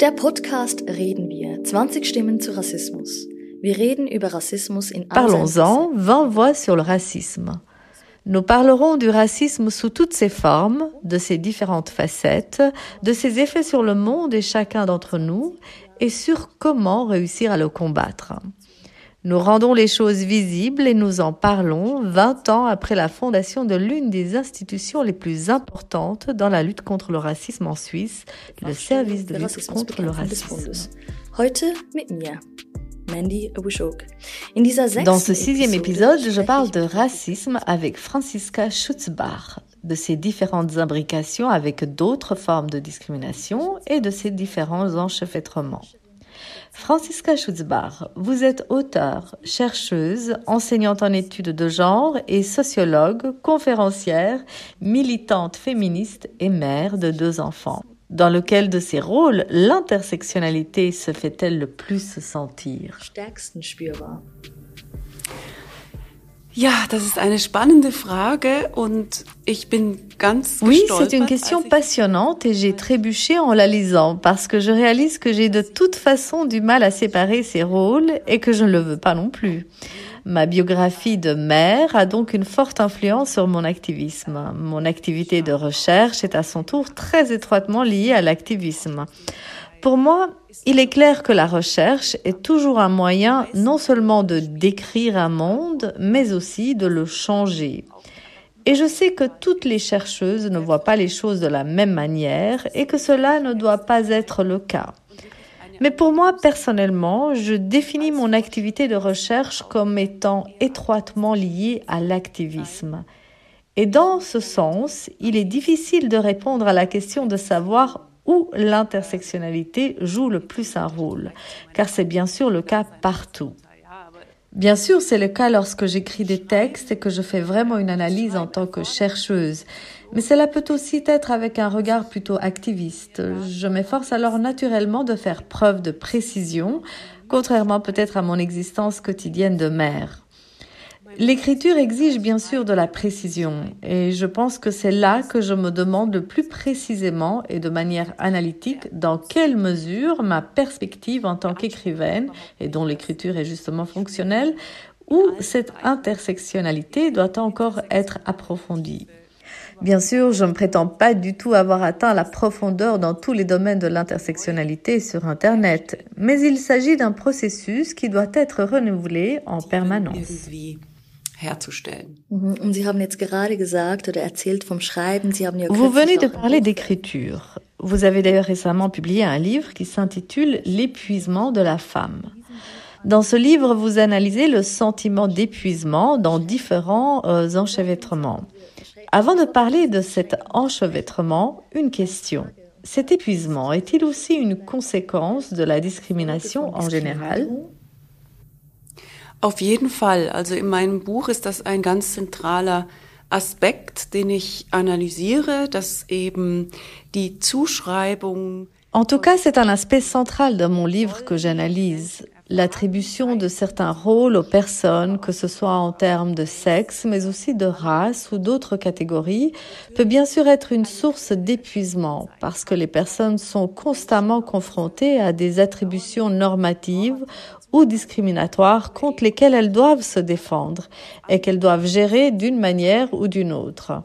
Der Podcast Reden wir. 20 Stimmen zu Rassismus. Wir reden über Rassismus in Parlons-en, 20 voix sur le racisme. Nous parlerons du racisme sous toutes ses formes, de ses différentes facettes, de ses effets sur le monde et chacun d'entre nous, et sur comment réussir à le combattre. Nous rendons les choses visibles et nous en parlons 20 ans après la fondation de l'une des institutions les plus importantes dans la lutte contre le racisme en Suisse, le service de lutte contre le racisme. Dans ce sixième épisode, je parle de racisme avec Franziska Schutzbach, de ses différentes imbrications avec d'autres formes de discrimination et de ses différents enchevêtrements. Franziska Schutzbach, vous êtes auteure, chercheuse, enseignante en études de genre et sociologue, conférencière, militante féministe et mère de deux enfants. Dans lequel de ces rôles l'intersectionnalité se fait-elle le plus sentir? Ja, das ist eine spannende Frage und ich bin ganz Oui, c'est une question passionnante et j'ai trébuché en la lisant parce que je réalise que j'ai de toute façon du mal à séparer ces rôles et que je ne le veux pas non plus. Ma biographie de mère a donc une forte influence sur mon activisme. Mon activité de recherche est à son tour très étroitement liée à l'activisme. Pour moi, il est clair que la recherche est toujours un moyen non seulement de décrire un monde, mais aussi de le changer. Et je sais que toutes les chercheuses ne voient pas les choses de la même manière et que cela ne doit pas être le cas. Mais pour moi, personnellement, je définis mon activité de recherche comme étant étroitement liée à l'activisme. Et dans ce sens, il est difficile de répondre à la question de savoir où l'intersectionnalité joue le plus un rôle, car c'est bien sûr le cas partout. Bien sûr, c'est le cas lorsque j'écris des textes et que je fais vraiment une analyse en tant que chercheuse, mais cela peut aussi être avec un regard plutôt activiste. Je m'efforce alors naturellement de faire preuve de précision, contrairement peut-être à mon existence quotidienne de mère. L'écriture exige bien sûr de la précision et je pense que c'est là que je me demande le plus précisément et de manière analytique dans quelle mesure ma perspective en tant qu'écrivaine et dont l'écriture est justement fonctionnelle ou cette intersectionnalité doit encore être approfondie. Bien sûr, je ne prétends pas du tout avoir atteint la profondeur dans tous les domaines de l'intersectionnalité sur Internet, mais il s'agit d'un processus qui doit être renouvelé en permanence. Mhm. Vous venez de parler d'écriture. Vous avez d'ailleurs récemment publié un livre qui s'intitule L'épuisement de la femme. Dans ce livre, vous analysez le sentiment d'épuisement dans différents euh, enchevêtrements. Avant de parler de cet enchevêtrement, une question. Cet épuisement est-il aussi une conséquence de la discrimination en général? En tout cas, c'est un aspect central de mon livre que j'analyse. L'attribution de certains rôles aux personnes, que ce soit en termes de sexe, mais aussi de race ou d'autres catégories, peut bien sûr être une source d'épuisement parce que les personnes sont constamment confrontées à des attributions normatives ou discriminatoires contre lesquelles elles doivent se défendre et qu'elles doivent gérer d'une manière ou d'une autre.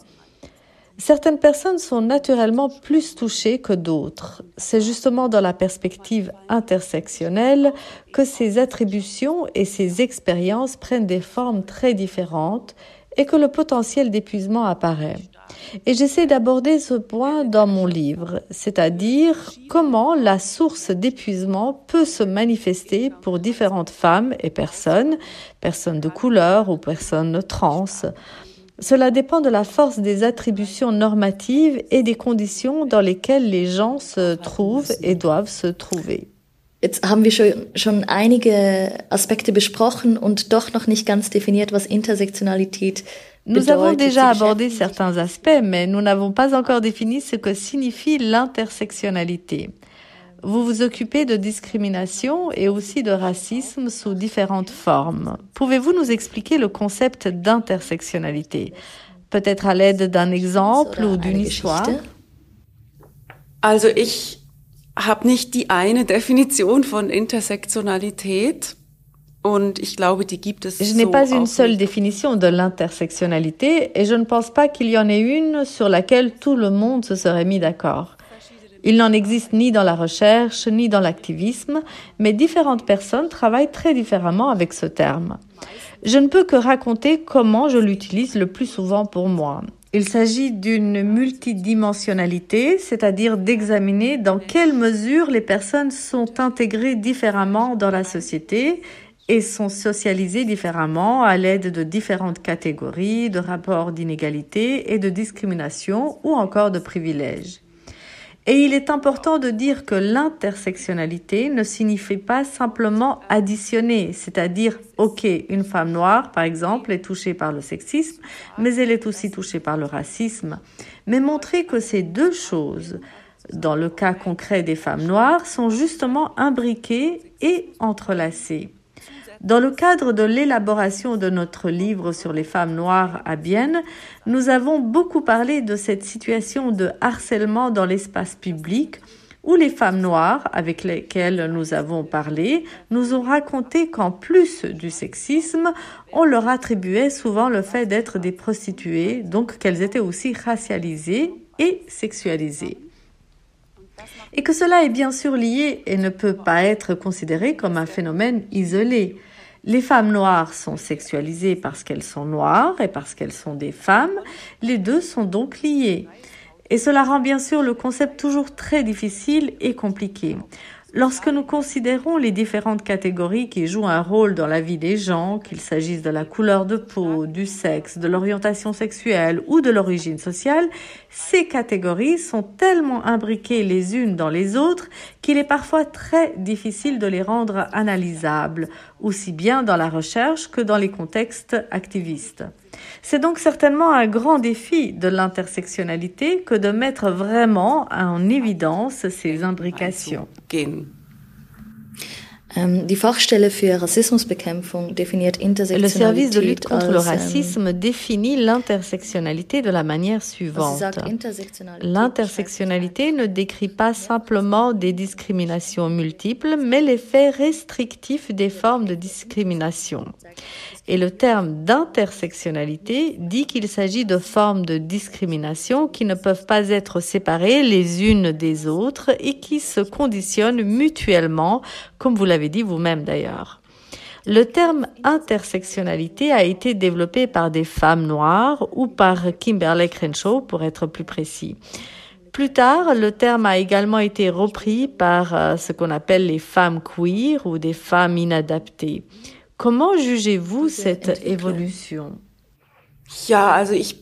Certaines personnes sont naturellement plus touchées que d'autres. C'est justement dans la perspective intersectionnelle que ces attributions et ces expériences prennent des formes très différentes et que le potentiel d'épuisement apparaît. Et j'essaie d'aborder ce point dans mon livre, c'est-à-dire comment la source d'épuisement peut se manifester pour différentes femmes et personnes, personnes de couleur ou personnes trans. Cela dépend de la force des attributions normatives et des conditions dans lesquelles les gens se trouvent et doivent se trouver. Jetzt haben wir schon, schon einige Aspekte besprochen und doch noch nicht ganz definiert, was Intersektionalität Nous avons déjà abordé certains aspects, mais nous n'avons pas encore défini ce que signifie l'intersectionnalité. Vous vous occupez de discrimination et aussi de racisme sous différentes formes. Pouvez-vous nous expliquer le concept d'intersectionnalité? Peut-être à l'aide d'un exemple ou d'une histoire? Also ich habe nicht die eine Definition von Intersektionalität. Je n'ai pas une seule définition de l'intersectionnalité et je ne pense pas qu'il y en ait une sur laquelle tout le monde se serait mis d'accord. Il n'en existe ni dans la recherche ni dans l'activisme, mais différentes personnes travaillent très différemment avec ce terme. Je ne peux que raconter comment je l'utilise le plus souvent pour moi. Il s'agit d'une multidimensionnalité, c'est-à-dire d'examiner dans quelle mesure les personnes sont intégrées différemment dans la société et sont socialisées différemment à l'aide de différentes catégories de rapports d'inégalité et de discrimination ou encore de privilèges. Et il est important de dire que l'intersectionnalité ne signifie pas simplement additionner, c'est-à-dire, OK, une femme noire, par exemple, est touchée par le sexisme, mais elle est aussi touchée par le racisme, mais montrer que ces deux choses, dans le cas concret des femmes noires, sont justement imbriquées et entrelacées. Dans le cadre de l'élaboration de notre livre sur les femmes noires à Bienne, nous avons beaucoup parlé de cette situation de harcèlement dans l'espace public où les femmes noires avec lesquelles nous avons parlé nous ont raconté qu'en plus du sexisme, on leur attribuait souvent le fait d'être des prostituées, donc qu'elles étaient aussi racialisées et sexualisées. Et que cela est bien sûr lié et ne peut pas être considéré comme un phénomène isolé. Les femmes noires sont sexualisées parce qu'elles sont noires et parce qu'elles sont des femmes. Les deux sont donc liés. Et cela rend bien sûr le concept toujours très difficile et compliqué. Lorsque nous considérons les différentes catégories qui jouent un rôle dans la vie des gens, qu'il s'agisse de la couleur de peau, du sexe, de l'orientation sexuelle ou de l'origine sociale, ces catégories sont tellement imbriquées les unes dans les autres qu'il est parfois très difficile de les rendre analysables, aussi bien dans la recherche que dans les contextes activistes. C'est donc certainement un grand défi de l'intersectionnalité que de mettre vraiment en évidence ces imbrications. Ähm, le service de lutte contre le ähm, racisme définit l'intersectionnalité de la manière suivante. L'intersectionnalité ne décrit pas simplement des discriminations multiples, mais l'effet restrictif des formes de discrimination. Et le terme d'intersectionnalité dit qu'il s'agit de formes de discrimination qui ne peuvent pas être séparées les unes des autres et qui se conditionnent mutuellement, comme vous l'avez dit vous-même d'ailleurs. Le terme intersectionnalité a été développé par des femmes noires ou par Kimberly Crenshaw pour être plus précis. Plus tard, le terme a également été repris par euh, ce qu'on appelle les femmes queer ou des femmes inadaptées. Comment jugez-vous cette évolution? Ja, also ich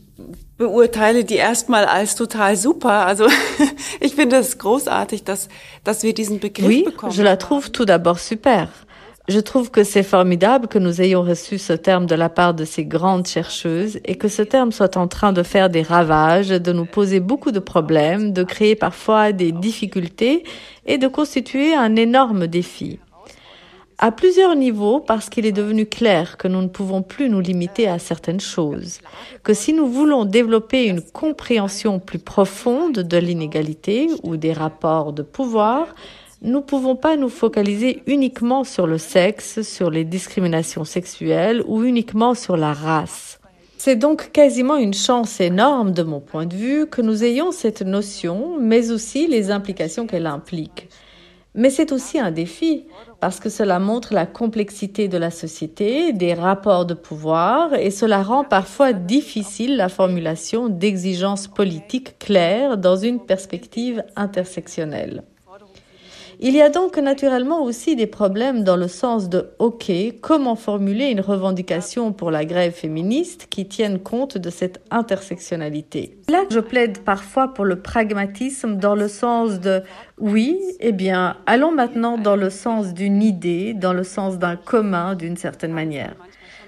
beurteile die erstmal als total super. Also ich finde es großartig, dass, dass wir diesen Begriff oui, bekommen. je la trouve tout d'abord super. Je trouve que c'est formidable que nous ayons reçu ce terme de la part de ces grandes chercheuses et que ce terme soit en train de faire des ravages, de nous poser beaucoup de problèmes, de créer parfois des difficultés et de constituer un énorme défi à plusieurs niveaux parce qu'il est devenu clair que nous ne pouvons plus nous limiter à certaines choses, que si nous voulons développer une compréhension plus profonde de l'inégalité ou des rapports de pouvoir, nous ne pouvons pas nous focaliser uniquement sur le sexe, sur les discriminations sexuelles ou uniquement sur la race. C'est donc quasiment une chance énorme de mon point de vue que nous ayons cette notion, mais aussi les implications qu'elle implique. Mais c'est aussi un défi parce que cela montre la complexité de la société, des rapports de pouvoir et cela rend parfois difficile la formulation d'exigences politiques claires dans une perspective intersectionnelle. Il y a donc naturellement aussi des problèmes dans le sens de OK, comment formuler une revendication pour la grève féministe qui tienne compte de cette intersectionnalité? Là, je plaide parfois pour le pragmatisme dans le sens de oui, eh bien, allons maintenant dans le sens d'une idée, dans le sens d'un commun d'une certaine manière.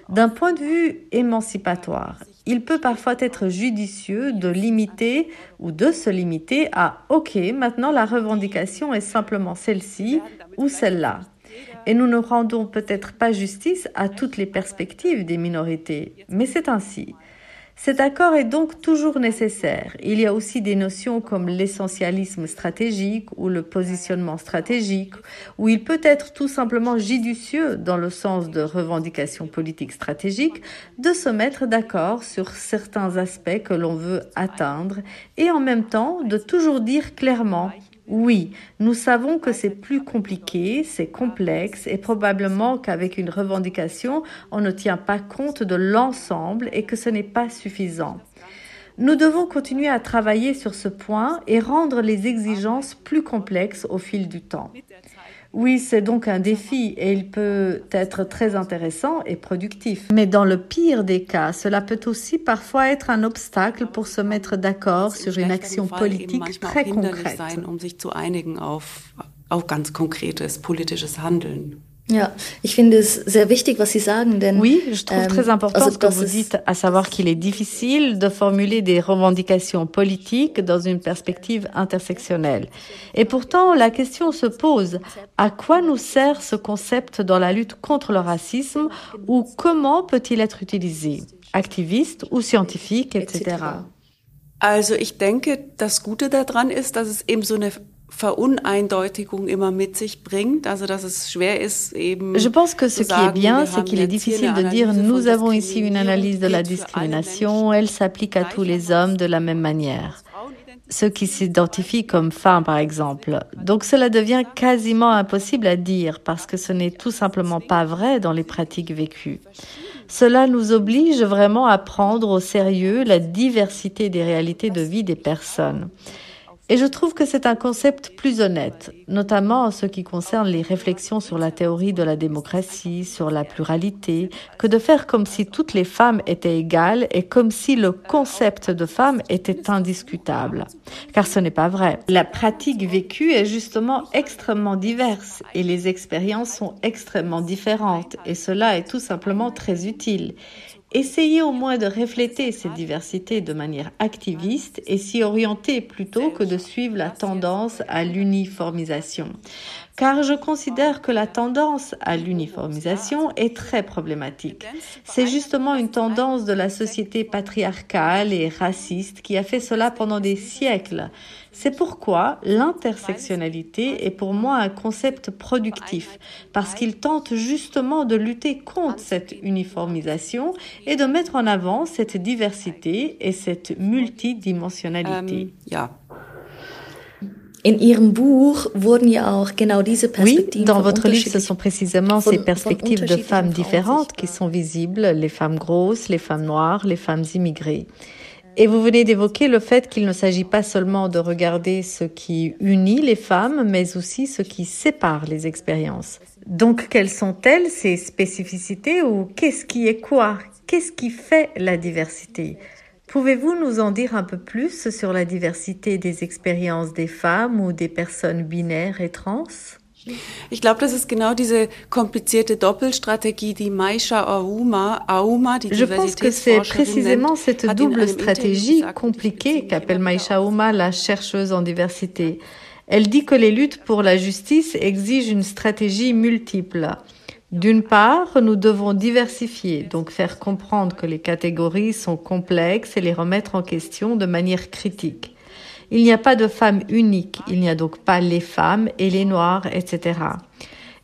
D'un point de vue émancipatoire, il peut parfois être judicieux de limiter ou de se limiter à OK, maintenant la revendication est simplement celle-ci ou celle-là. Et nous ne rendons peut-être pas justice à toutes les perspectives des minorités, mais c'est ainsi. Cet accord est donc toujours nécessaire. Il y a aussi des notions comme l'essentialisme stratégique ou le positionnement stratégique, où il peut être tout simplement judicieux, dans le sens de revendication politique stratégique, de se mettre d'accord sur certains aspects que l'on veut atteindre et en même temps de toujours dire clairement oui, nous savons que c'est plus compliqué, c'est complexe et probablement qu'avec une revendication, on ne tient pas compte de l'ensemble et que ce n'est pas suffisant. Nous devons continuer à travailler sur ce point et rendre les exigences plus complexes au fil du temps. Oui, c'est donc un défi et il peut être très intéressant et productif. Mais dans le pire des cas, cela peut aussi parfois être un obstacle pour se mettre d'accord sur une action politique très concrète. Ja, ich finde es sehr wichtig, was Sie sagen, denn oui, je trouve ähm, très important ce que vous dites, à savoir qu'il est difficile de formuler des revendications politiques dans une perspective intersectionnelle. Et pourtant, la question se pose à quoi nous sert ce concept dans la lutte contre le racisme ou comment peut-il être utilisé, activiste ou scientifique, etc. Also, ich denke, das Gute daran ist, dass es eben so eine Je pense que ce qui est bien, c'est qu'il est difficile de dire nous avons ici une analyse de la discrimination, elle s'applique à tous les hommes de la même manière. Ceux qui s'identifient comme femmes, par exemple. Donc cela devient quasiment impossible à dire parce que ce n'est tout simplement pas vrai dans les pratiques vécues. Cela nous oblige vraiment à prendre au sérieux la diversité des réalités de vie des personnes. Et je trouve que c'est un concept plus honnête, notamment en ce qui concerne les réflexions sur la théorie de la démocratie, sur la pluralité, que de faire comme si toutes les femmes étaient égales et comme si le concept de femme était indiscutable. Car ce n'est pas vrai. La pratique vécue est justement extrêmement diverse et les expériences sont extrêmement différentes et cela est tout simplement très utile. Essayez au moins de refléter cette diversité de manière activiste et s'y orienter plutôt que de suivre la tendance à l'uniformisation. Car je considère que la tendance à l'uniformisation est très problématique. C'est justement une tendance de la société patriarcale et raciste qui a fait cela pendant des siècles. C'est pourquoi l'intersectionnalité est pour moi un concept productif, parce qu'il tente justement de lutter contre cette uniformisation et de mettre en avant cette diversité et cette multidimensionnalité. Um, In Buch wurden ja auch genau diese oui, dans votre livre, ce sont précisément ces perspectives de femmes différentes qui sont visibles, les femmes grosses, les femmes noires, les femmes immigrées. Et vous venez d'évoquer le fait qu'il ne s'agit pas seulement de regarder ce qui unit les femmes, mais aussi ce qui sépare les expériences. Donc, quelles sont-elles, ces spécificités ou qu'est-ce qui est quoi? Qu'est-ce qui fait la diversité? Pouvez-vous nous en dire un peu plus sur la diversité des expériences des femmes ou des personnes binaires et trans? Ich glaube, das ist genau diese komplizierte Doppelstrategie, die Maisha Aouma, Aouma die Je pense que c'est précisément cette double stratégie compliquée qu'appelle Maisha Aouma la chercheuse en diversité. Elle dit que les luttes pour la justice exigent une stratégie multiple. D'une part, nous devons diversifier, donc faire comprendre que les catégories sont complexes et les remettre en question de manière critique. Il n'y a pas de femme unique, il n'y a donc pas les femmes et les noirs, etc.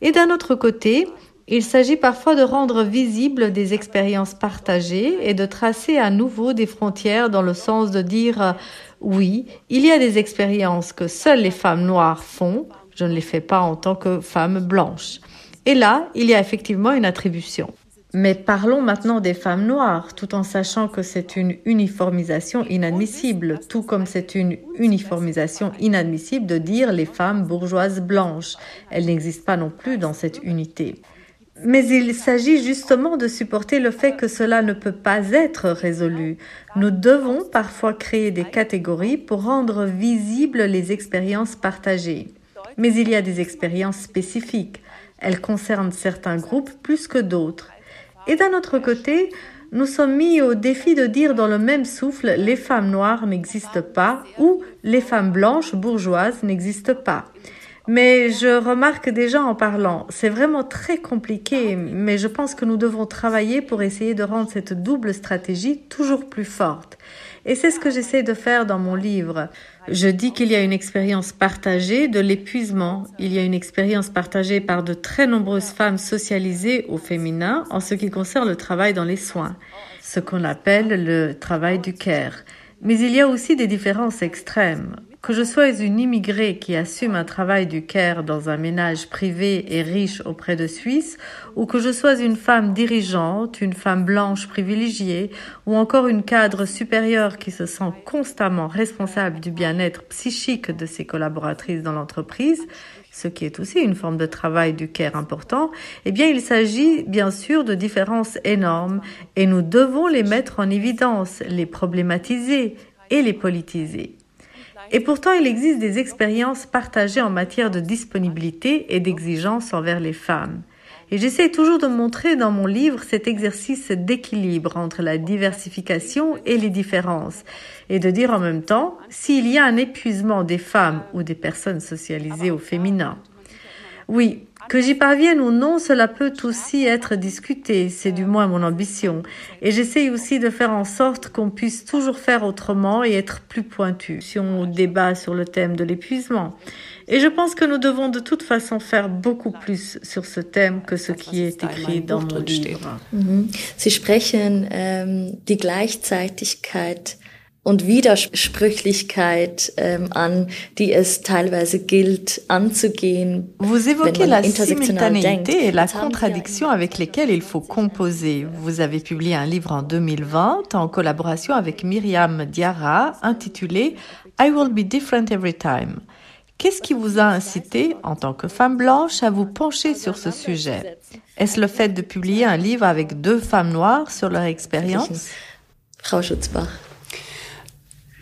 Et d'un autre côté, il s'agit parfois de rendre visibles des expériences partagées et de tracer à nouveau des frontières dans le sens de dire oui, il y a des expériences que seules les femmes noires font, je ne les fais pas en tant que femme blanche. Et là, il y a effectivement une attribution. Mais parlons maintenant des femmes noires, tout en sachant que c'est une uniformisation inadmissible, tout comme c'est une uniformisation inadmissible de dire les femmes bourgeoises blanches. Elles n'existent pas non plus dans cette unité. Mais il s'agit justement de supporter le fait que cela ne peut pas être résolu. Nous devons parfois créer des catégories pour rendre visibles les expériences partagées. Mais il y a des expériences spécifiques. Elles concernent certains groupes plus que d'autres. Et d'un autre côté, nous sommes mis au défi de dire dans le même souffle les femmes noires n'existent pas ou les femmes blanches bourgeoises n'existent pas. Mais je remarque déjà en parlant, c'est vraiment très compliqué, mais je pense que nous devons travailler pour essayer de rendre cette double stratégie toujours plus forte. Et c'est ce que j'essaie de faire dans mon livre. Je dis qu'il y a une expérience partagée de l'épuisement. Il y a une expérience partagée par de très nombreuses femmes socialisées au féminin en ce qui concerne le travail dans les soins, ce qu'on appelle le travail du care. Mais il y a aussi des différences extrêmes. Que je sois une immigrée qui assume un travail du Caire dans un ménage privé et riche auprès de Suisse, ou que je sois une femme dirigeante, une femme blanche privilégiée, ou encore une cadre supérieure qui se sent constamment responsable du bien-être psychique de ses collaboratrices dans l'entreprise, ce qui est aussi une forme de travail du care important, eh bien il s'agit bien sûr de différences énormes et nous devons les mettre en évidence, les problématiser et les politiser. Et pourtant, il existe des expériences partagées en matière de disponibilité et d'exigence envers les femmes. Et j'essaie toujours de montrer dans mon livre cet exercice d'équilibre entre la diversification et les différences, et de dire en même temps s'il y a un épuisement des femmes ou des personnes socialisées au féminin. Oui, que j'y parvienne ou non, cela peut aussi être discuté, c'est du moins mon ambition. Et j'essaye aussi de faire en sorte qu'on puisse toujours faire autrement et être plus pointu si on débat sur le thème de l'épuisement. Et je pense que nous devons de toute façon faire beaucoup plus sur ce thème que ce qui est écrit dans mon livre. Mhm. Sie sprechen ähm, die Gleichzeitigkeit und Widersprüchlichkeit ähm, an, die es teilweise gilt anzugehen. Vous évoquez la simultanéité et la contradiction avec lesquelles il faut composer. Vous avez publié un livre en 2020 en collaboration avec Myriam Diarra intitulé I Will Be Different Every Time. Qu'est-ce qui vous a incité, en tant que femme blanche, à vous pencher sur ce sujet? Est-ce le fait de publier un livre avec deux femmes noires sur leur expérience? Frau Schutzbach.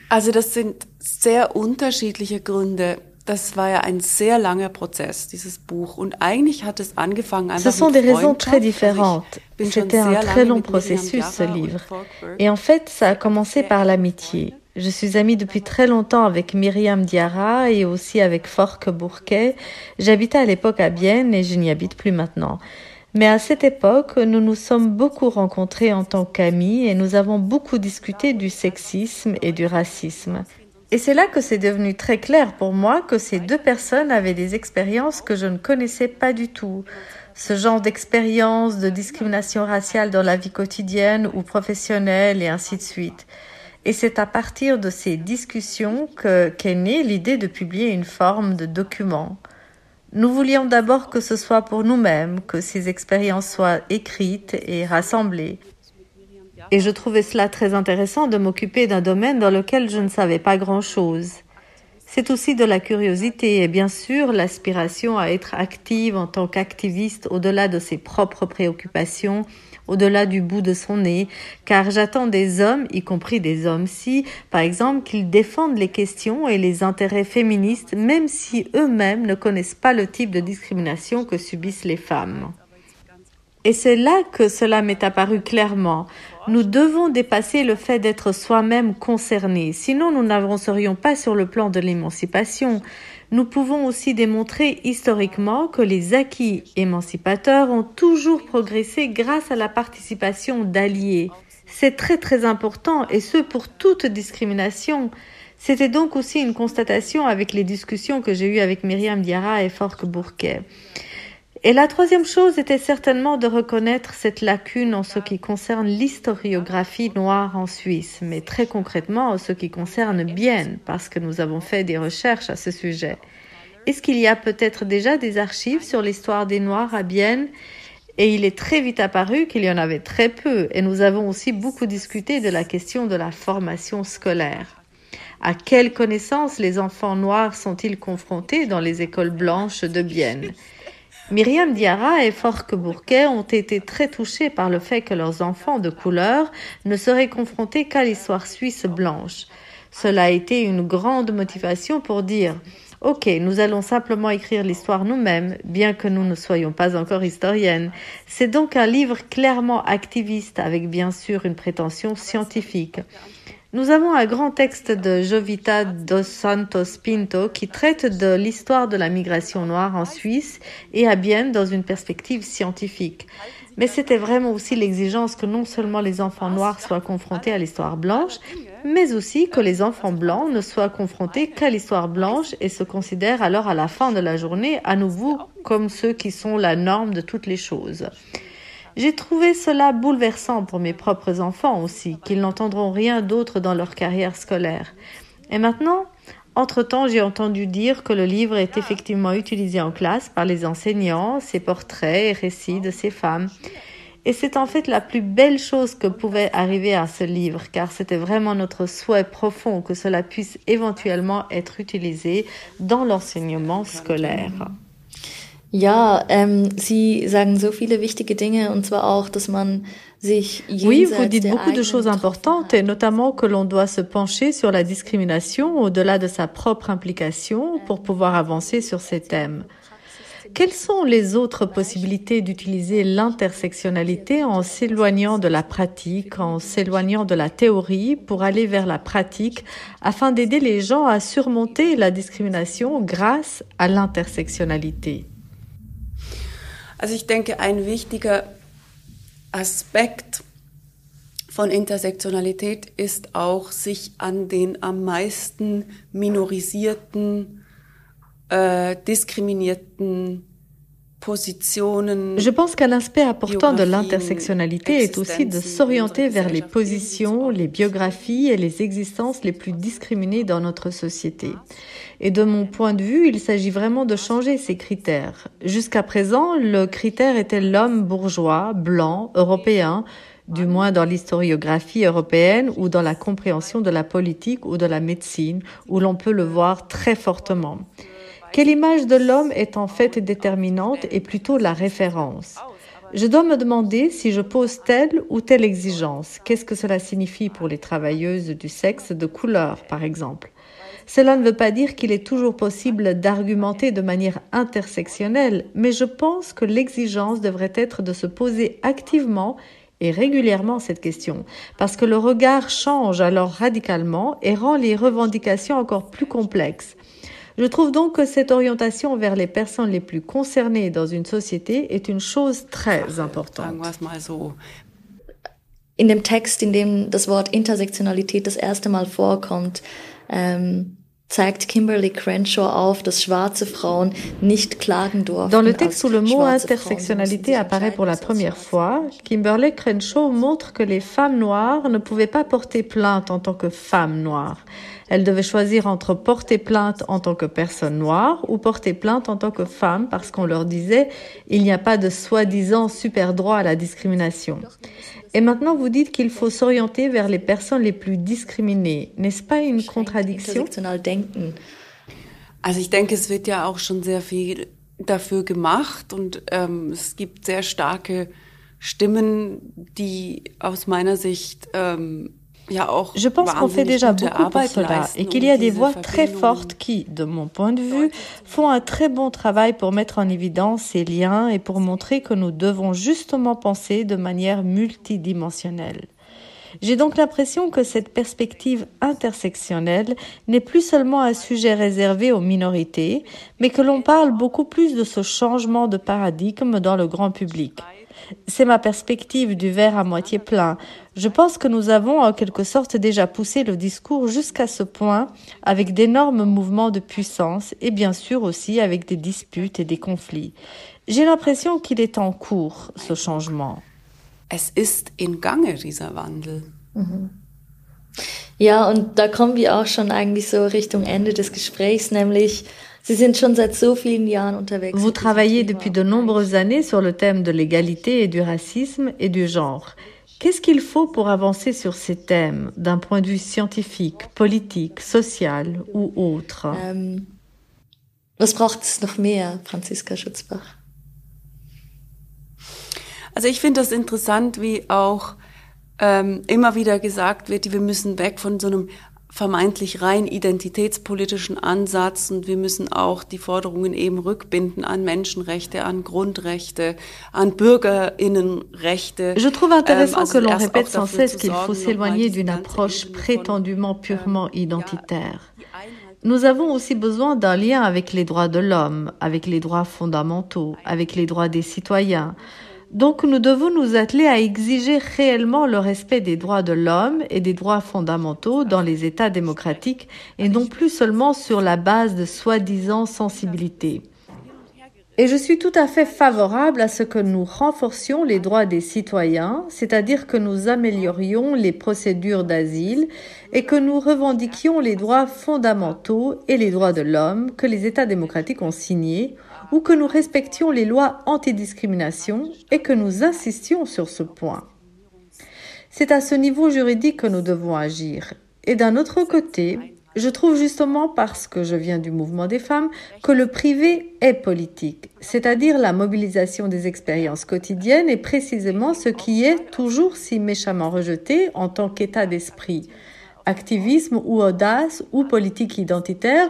Also das sind sehr unterschiedliche Gründe. Das war ja ein sehr langer Prozess, dieses Buch. Und eigentlich hat es angefangen einfach Ce sont des raisons très différentes. C'était un très long processus, ce livre. Et en fait, ça a commencé par l'amitié. Je suis amie depuis très longtemps avec Myriam Diarra et aussi avec Forke Bourquet. J'habitais à l'époque à Bienne et je n'y habite plus maintenant. Mais à cette époque, nous nous sommes beaucoup rencontrés en tant qu'amis et nous avons beaucoup discuté du sexisme et du racisme. Et c'est là que c'est devenu très clair pour moi que ces deux personnes avaient des expériences que je ne connaissais pas du tout. Ce genre d'expérience de discrimination raciale dans la vie quotidienne ou professionnelle et ainsi de suite. Et c'est à partir de ces discussions que qu'est née l'idée de publier une forme de document. Nous voulions d'abord que ce soit pour nous-mêmes, que ces expériences soient écrites et rassemblées. Et je trouvais cela très intéressant de m'occuper d'un domaine dans lequel je ne savais pas grand-chose. C'est aussi de la curiosité et bien sûr l'aspiration à être active en tant qu'activiste au-delà de ses propres préoccupations au-delà du bout de son nez, car j'attends des hommes, y compris des hommes-ci, par exemple, qu'ils défendent les questions et les intérêts féministes, même si eux-mêmes ne connaissent pas le type de discrimination que subissent les femmes. Et c'est là que cela m'est apparu clairement. Nous devons dépasser le fait d'être soi-même concernés, sinon nous n'avancerions pas sur le plan de l'émancipation. Nous pouvons aussi démontrer historiquement que les acquis émancipateurs ont toujours progressé grâce à la participation d'alliés. C'est très très important et ce pour toute discrimination. C'était donc aussi une constatation avec les discussions que j'ai eues avec Myriam Diarra et Forke Bourquet. Et la troisième chose était certainement de reconnaître cette lacune en ce qui concerne l'historiographie noire en Suisse, mais très concrètement en ce qui concerne Bienne, parce que nous avons fait des recherches à ce sujet. Est-ce qu'il y a peut-être déjà des archives sur l'histoire des Noirs à Bienne? Et il est très vite apparu qu'il y en avait très peu, et nous avons aussi beaucoup discuté de la question de la formation scolaire. À quelles connaissances les enfants noirs sont-ils confrontés dans les écoles blanches de Bienne? Myriam Diarra et Forke Bourquet ont été très touchés par le fait que leurs enfants de couleur ne seraient confrontés qu'à l'histoire suisse blanche. Cela a été une grande motivation pour dire Ok, nous allons simplement écrire l'histoire nous-mêmes, bien que nous ne soyons pas encore historiennes. C'est donc un livre clairement activiste, avec bien sûr une prétention scientifique. Nous avons un grand texte de Jovita dos Santos Pinto qui traite de l'histoire de la migration noire en Suisse et à Bienne dans une perspective scientifique. Mais c'était vraiment aussi l'exigence que non seulement les enfants noirs soient confrontés à l'histoire blanche, mais aussi que les enfants blancs ne soient confrontés qu'à l'histoire blanche et se considèrent alors à la fin de la journée à nouveau comme ceux qui sont la norme de toutes les choses. J'ai trouvé cela bouleversant pour mes propres enfants aussi, qu'ils n'entendront rien d'autre dans leur carrière scolaire. Et maintenant, entre-temps, j'ai entendu dire que le livre est effectivement utilisé en classe par les enseignants, ses portraits et récits de ces femmes. Et c'est en fait la plus belle chose que pouvait arriver à ce livre, car c'était vraiment notre souhait profond que cela puisse éventuellement être utilisé dans l'enseignement scolaire. Ja, ähm, Sie sagen so viele wichtige Dinge und zwar auch, dass man sich Oui, vous dites beaucoup de choses importantes et notamment que l'on doit se pencher sur la discrimination au-delà de sa propre implication pour pouvoir avancer sur ces thèmes. Quelles sont les autres possibilités d'utiliser l'intersectionnalité en s'éloignant de la pratique, en s'éloignant de la théorie pour aller vers la pratique afin d'aider les gens à surmonter la discrimination grâce à l'intersectionnalité? Also ich denke, ein wichtiger Aspekt von Intersektionalität ist auch, sich an den am meisten minorisierten, äh, diskriminierten Je pense qu'un aspect important de l'intersectionnalité est aussi de s'orienter vers les positions, les biographies et les existences les plus discriminées dans notre société. Et de mon point de vue, il s'agit vraiment de changer ces critères. Jusqu'à présent, le critère était l'homme bourgeois, blanc, européen, du moins dans l'historiographie européenne ou dans la compréhension de la politique ou de la médecine, où l'on peut le voir très fortement. Quelle image de l'homme est en fait déterminante et plutôt la référence? Je dois me demander si je pose telle ou telle exigence. Qu'est-ce que cela signifie pour les travailleuses du sexe de couleur, par exemple? Cela ne veut pas dire qu'il est toujours possible d'argumenter de manière intersectionnelle, mais je pense que l'exigence devrait être de se poser activement et régulièrement cette question, parce que le regard change alors radicalement et rend les revendications encore plus complexes. Je trouve donc que cette orientation vers les personnes les plus concernées dans une société est une chose très importante. In dem Text, in dem das Wort Intersektionalität das erste Mal vorkommt, ähm, zeigt Kimberly Crenshaw auf, dass schwarze Frauen nicht klagen durften. Dans le texte où le mot intersectionnalité apparaît pour la première fois, Kimberly Crenshaw montre que les femmes noires ne pouvaient pas porter plainte en tant que femmes noires. Elles devaient choisir entre porter plainte en tant que personne noire ou porter plainte en tant que femme parce qu'on leur disait il n'y a pas de soi-disant super droit à la discrimination. Et maintenant, vous dites qu'il faut s'orienter vers les personnes les plus discriminées. N'est-ce pas une contradiction Also ich denke, es wird ja auch schon sehr viel dafür gemacht und ähm, es gibt sehr starke Stimmen, die aus meiner Sicht ähm, Je pense qu'on fait déjà beaucoup pour cela et qu'il y a des voix très fortes qui, de mon point de vue, font un très bon travail pour mettre en évidence ces liens et pour montrer que nous devons justement penser de manière multidimensionnelle. J'ai donc l'impression que cette perspective intersectionnelle n'est plus seulement un sujet réservé aux minorités, mais que l'on parle beaucoup plus de ce changement de paradigme dans le grand public. C'est ma perspective du verre à moitié plein. Je pense que nous avons en quelque sorte déjà poussé le discours jusqu'à ce point avec d'énormes mouvements de puissance et bien sûr aussi avec des disputes et des conflits. J'ai l'impression qu'il est en cours, ce changement. Es ist in Gange, dieser Wandel. Mhm. Ja, und da kommen wir auch schon eigentlich so Richtung Ende des Gesprächs, nämlich Vous travaillez depuis de nombreuses années sur le thème de l'égalité et du racisme et du genre. Qu'est-ce qu'il faut pour avancer sur ces thèmes d'un point de vue scientifique, politique, social ou autre ähm, Was braucht es noch mehr, Franziska Schutzbach? Also ich finde das interessant, wie auch ähm, immer wieder gesagt wird, wir müssen weg von so einem vermeintlich rein identitätspolitischen Ansatz und wir müssen auch die Forderungen eben rückbinden an Menschenrechte, an Grundrechte, an Bürgerinnenrechte. Je trouve intéressant ähm, que l'on répète sans cesse qu'il faut s'éloigner d'une approche prétendument purement identitaire. Nous avons aussi besoin d'un lien avec les droits de l'homme, avec les droits fondamentaux, avec les droits des citoyens. Donc nous devons nous atteler à exiger réellement le respect des droits de l'homme et des droits fondamentaux dans les États démocratiques et non plus seulement sur la base de soi-disant sensibilité. Et je suis tout à fait favorable à ce que nous renforcions les droits des citoyens, c'est-à-dire que nous améliorions les procédures d'asile et que nous revendiquions les droits fondamentaux et les droits de l'homme que les États démocratiques ont signés ou que nous respections les lois antidiscrimination et que nous insistions sur ce point. C'est à ce niveau juridique que nous devons agir. Et d'un autre côté, je trouve justement parce que je viens du mouvement des femmes que le privé est politique, c'est-à-dire la mobilisation des expériences quotidiennes est précisément ce qui est toujours si méchamment rejeté en tant qu'état d'esprit activisme ou audace ou politique identitaire,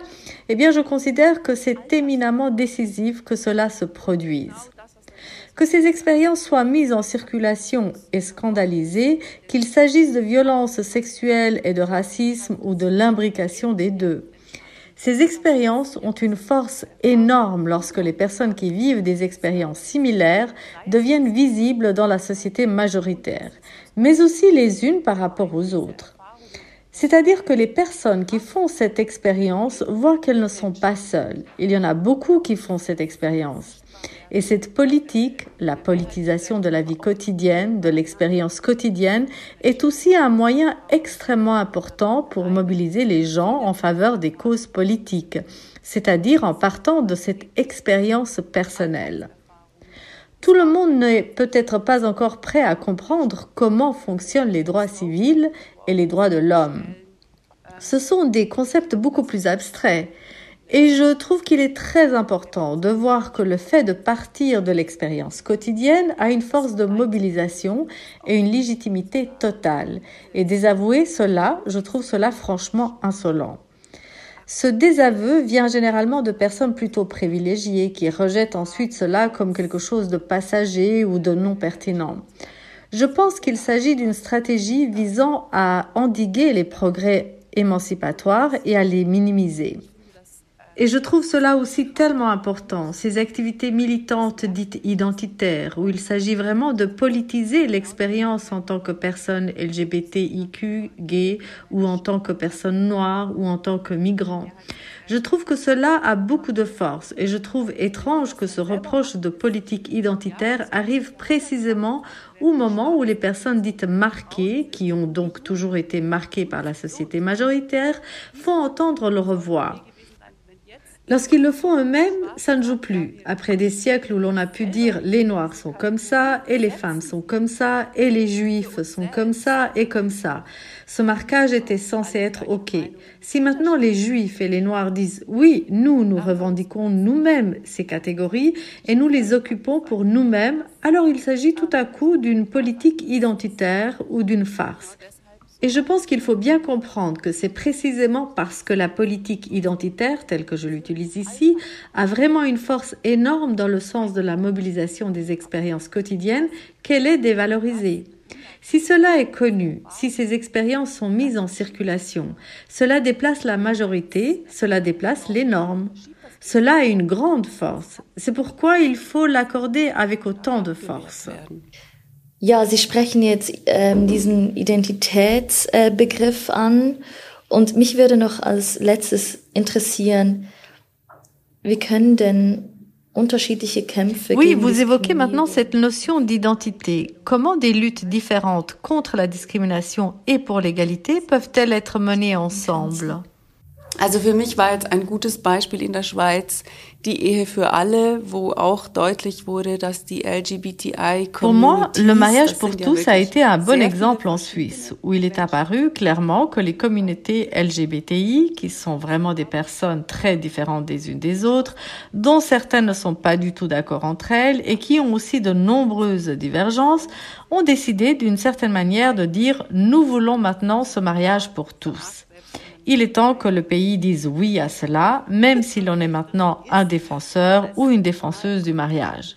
eh bien je considère que c'est éminemment décisif que cela se produise. Que ces expériences soient mises en circulation et scandalisées, qu'il s'agisse de violences sexuelles et de racisme ou de l'imbrication des deux. Ces expériences ont une force énorme lorsque les personnes qui vivent des expériences similaires deviennent visibles dans la société majoritaire, mais aussi les unes par rapport aux autres. C'est-à-dire que les personnes qui font cette expérience voient qu'elles ne sont pas seules. Il y en a beaucoup qui font cette expérience. Et cette politique, la politisation de la vie quotidienne, de l'expérience quotidienne, est aussi un moyen extrêmement important pour mobiliser les gens en faveur des causes politiques, c'est-à-dire en partant de cette expérience personnelle. Tout le monde n'est peut-être pas encore prêt à comprendre comment fonctionnent les droits civils et les droits de l'homme. Ce sont des concepts beaucoup plus abstraits. Et je trouve qu'il est très important de voir que le fait de partir de l'expérience quotidienne a une force de mobilisation et une légitimité totale. Et désavouer cela, je trouve cela franchement insolent. Ce désaveu vient généralement de personnes plutôt privilégiées qui rejettent ensuite cela comme quelque chose de passager ou de non pertinent. Je pense qu'il s'agit d'une stratégie visant à endiguer les progrès émancipatoires et à les minimiser. Et je trouve cela aussi tellement important, ces activités militantes dites identitaires, où il s'agit vraiment de politiser l'expérience en tant que personne LGBTIQ, gay, ou en tant que personne noire, ou en tant que migrant. Je trouve que cela a beaucoup de force et je trouve étrange que ce reproche de politique identitaire arrive précisément au moment où les personnes dites marquées, qui ont donc toujours été marquées par la société majoritaire, font entendre leur voix. Lorsqu'ils le font eux-mêmes, ça ne joue plus. Après des siècles où l'on a pu dire les Noirs sont comme ça, et les femmes sont comme ça, et les Juifs sont comme ça, et comme ça. Ce marquage était censé être OK. Si maintenant les Juifs et les Noirs disent oui, nous, nous revendiquons nous-mêmes ces catégories et nous les occupons pour nous-mêmes, alors il s'agit tout à coup d'une politique identitaire ou d'une farce. Et je pense qu'il faut bien comprendre que c'est précisément parce que la politique identitaire, telle que je l'utilise ici, a vraiment une force énorme dans le sens de la mobilisation des expériences quotidiennes qu'elle est dévalorisée. Si cela est connu, si ces expériences sont mises en circulation, cela déplace la majorité, cela déplace les normes. Cela a une grande force. C'est pourquoi il faut l'accorder avec autant de force. Ja, Sie sprechen jetzt ähm, diesen Identitätsbegriff äh, an und mich würde noch als letztes interessieren, wie können denn unterschiedliche Kämpfe Oui, vous évoquez maintenant cette notion d'identité. Comment des luttes différentes contre la discrimination et pour l'égalité peuvent-elles être menées ensemble Also für mich war jetzt ein gutes Beispiel in der Schweiz die Ehe für alle, wo auch deutlich wurde, dass die LGBTI Pour moi, le mariage pour tous a été un bon exemple en Suisse, où il est apparu clairement que les communautés LGBTI, qui sont vraiment des personnes très différentes des unes des autres, dont certaines ne sont pas du tout d'accord entre elles et qui ont aussi de nombreuses divergences, ont décidé d'une certaine manière de dire nous voulons maintenant ce mariage pour tous. Il est temps que le pays dise oui à cela, même si l'on est maintenant un défenseur ou une défenseuse du mariage.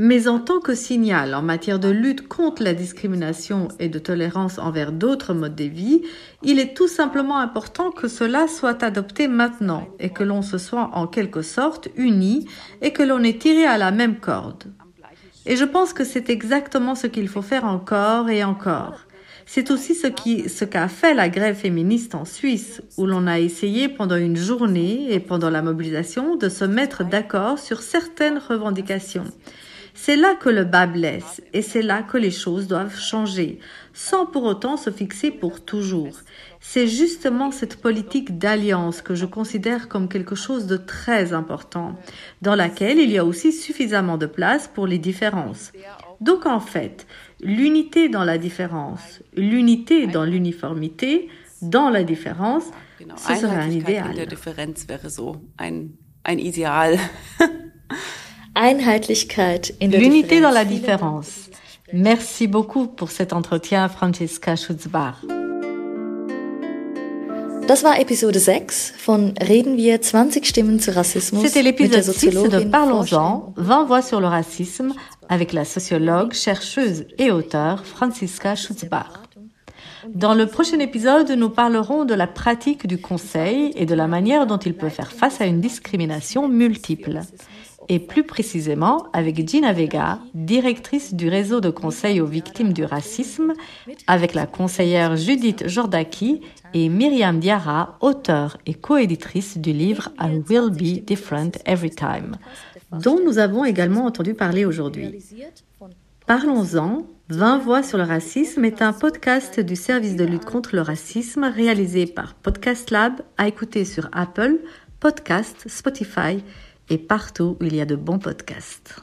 Mais en tant que signal en matière de lutte contre la discrimination et de tolérance envers d'autres modes de vie, il est tout simplement important que cela soit adopté maintenant et que l'on se soit en quelque sorte unis et que l'on ait tiré à la même corde. Et je pense que c'est exactement ce qu'il faut faire encore et encore. C'est aussi ce qui, ce qu'a fait la grève féministe en Suisse, où l'on a essayé pendant une journée et pendant la mobilisation de se mettre d'accord sur certaines revendications. C'est là que le bas blesse et c'est là que les choses doivent changer, sans pour autant se fixer pour toujours. C'est justement cette politique d'alliance que je considère comme quelque chose de très important, dans laquelle il y a aussi suffisamment de place pour les différences. Donc en fait, l'unité dans la différence, l'unité dans l'uniformité, dans la différence, ce serait un idéal. L'unité dans la différence. Merci beaucoup pour cet entretien, Francesca Schutzbach. Das war Episode 6 von Reden wir 20 Stimmen zu Rassismus. C'était l'épisode 6 de Parlons-en, 20 voix sur le racisme, avec la sociologue, chercheuse et auteure Franziska Schutzbach. Dans le prochain épisode, nous parlerons de la pratique du conseil et de la manière dont il peut faire face à une discrimination multiple et plus précisément avec Gina Vega, directrice du réseau de conseil aux victimes du racisme, avec la conseillère Judith Jordaki et Myriam Diarra, auteure et coéditrice du livre I Will Be Different Every Time, dont nous avons également entendu parler aujourd'hui. Parlons-en, 20 voix sur le racisme est un podcast du service de lutte contre le racisme réalisé par Podcast Lab à écouter sur Apple, Podcast, Spotify et partout où il y a de bons podcasts.